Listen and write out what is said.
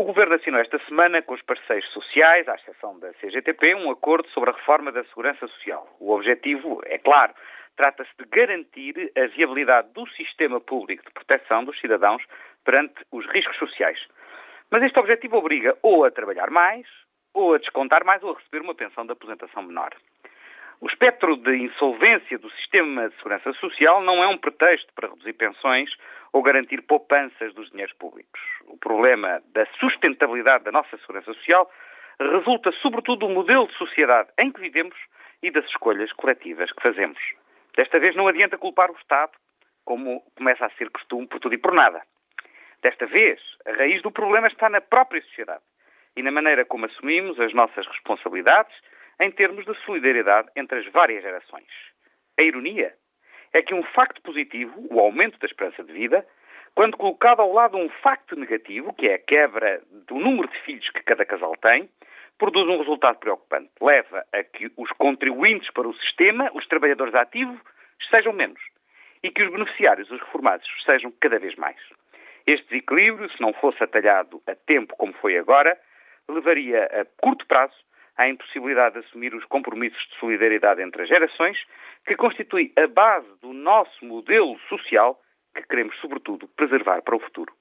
O Governo assinou esta semana com os parceiros sociais, à exceção da CGTP, um acordo sobre a reforma da Segurança Social. O objetivo é claro, trata-se de garantir a viabilidade do sistema público de proteção dos cidadãos perante os riscos sociais. Mas este objetivo obriga ou a trabalhar mais, ou a descontar mais, ou a receber uma pensão de aposentação menor. O espectro de insolvência do sistema de segurança social não é um pretexto para reduzir pensões ou garantir poupanças dos dinheiros públicos. O problema da sustentabilidade da nossa segurança social resulta sobretudo do modelo de sociedade em que vivemos e das escolhas coletivas que fazemos. Desta vez não adianta culpar o Estado, como começa a ser costume por tudo e por nada. Desta vez, a raiz do problema está na própria sociedade e na maneira como assumimos as nossas responsabilidades em termos de solidariedade entre as várias gerações. A ironia é que um facto positivo, o aumento da esperança de vida, quando colocado ao lado um facto negativo, que é a quebra do número de filhos que cada casal tem, produz um resultado preocupante. Leva a que os contribuintes para o sistema, os trabalhadores ativos, sejam menos e que os beneficiários, os reformados, sejam cada vez mais. Este desequilíbrio, se não fosse atalhado a tempo como foi agora, levaria a curto prazo à impossibilidade de assumir os compromissos de solidariedade entre as gerações, que constitui a base do nosso modelo social que queremos, sobretudo, preservar para o futuro.